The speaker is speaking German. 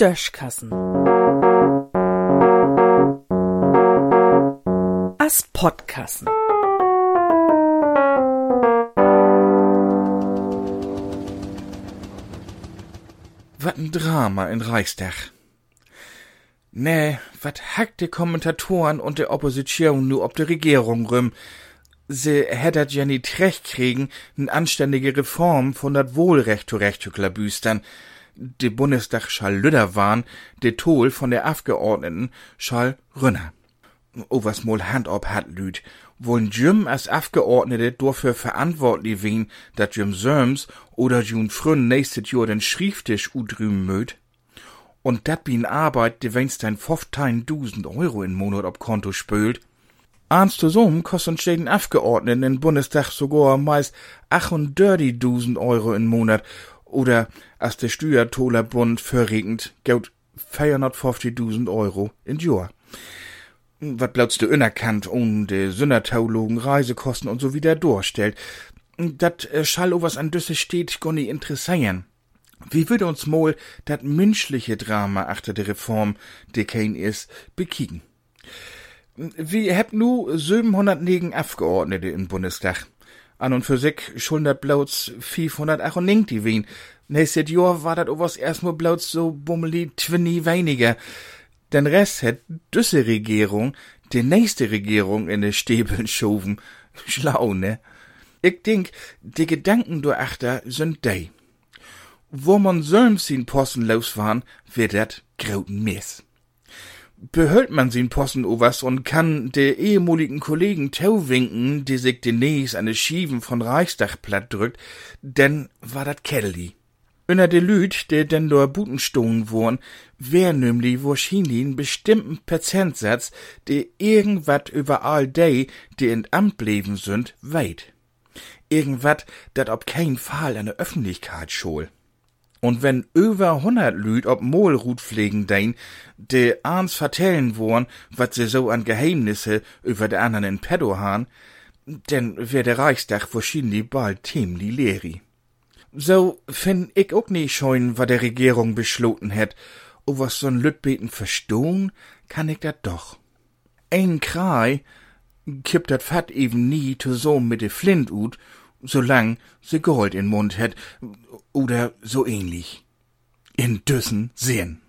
Döschkassen. As Podkassen. Wat ein Drama in Reichstag. Nee, wat hackt die Kommentatoren und der Opposition nu ob de Regierung rüm? Se hättet ja nicht recht kriegen, n anständige Reform von dat Wohlrecht zu klabüstern. De Bundestag schall lüder waren, de Tol von der Abgeordneten schall rünner. O was mol Hand ob hat lüd. Wollen Jim als Abgeordnete dafür verantwortlich wen, dat Jim Sörms oder Jun Frünn nächstes Jahr den Schrifttisch udrüben möt? Und dat bin Arbeit, de wenigstens ein 15.000 Euro im Monat ob Konto spült. Du so, kosten jeden Abgeordneten im Bundestag sogar meist 38.000 Euro im Monat. Oder, als der Steuertolerbund verregend, gaut 450.000 Euro in Jahr. Wat blautst du unerkannt, ohne de Sündertheologen Reisekosten und so wieder durchstellt. Dat äh, schall was an Düsse steht, nicht interessieren. Wie würde uns mal dat menschliche Drama achter der Reform, de kein ist, bekiegen? Wir habt nu 709 Abgeordnete im Bundestag. An und für sich schuldet bloß 598 wen. Nächstes Jahr war dat owas erstmal bloß so bummeli twinni weniger. Den Rest hat düsse Regierung die nächste Regierung in de Stäbeln schoven. Schlau, ne? Ich denk, die Gedanken du achter sind dei wo man selbst sin Posten losfahren, wird dat grauten Mess. Behält man sin Posten owas und kann de ehemaligen Kollegen Tau winken, die sich demnächst eine Schieven von Reichstag platt drückt, denn war dat Kelly. Unter de Lüd, der denn dort Butenstohn wohn, wär nämlich wahrscheinlich einen bestimmten Prozentsatz, der irgendwat über all die, die in Amt leben sind, weit. Irgendwat, dat ob kein Fall an der Öffentlichkeit schol. Und wenn über hundert Lüd ob Mohlrut pflegen dein, de ahns vertellen worn, wat se so an Geheimnisse über de anderen in Pedo han, denn wär der Reichstag wahrscheinlich bald ziemlich leeri. So find ich auch nicht scheuen, wat der Regierung beschloten het, o was so'n Lütbeten verstohn, kann ich dat doch. Ein Krei kippt dat Fett eben nie zu so mit de Flint solang sie Gold in Mund het oder so ähnlich. In Düssen sehen.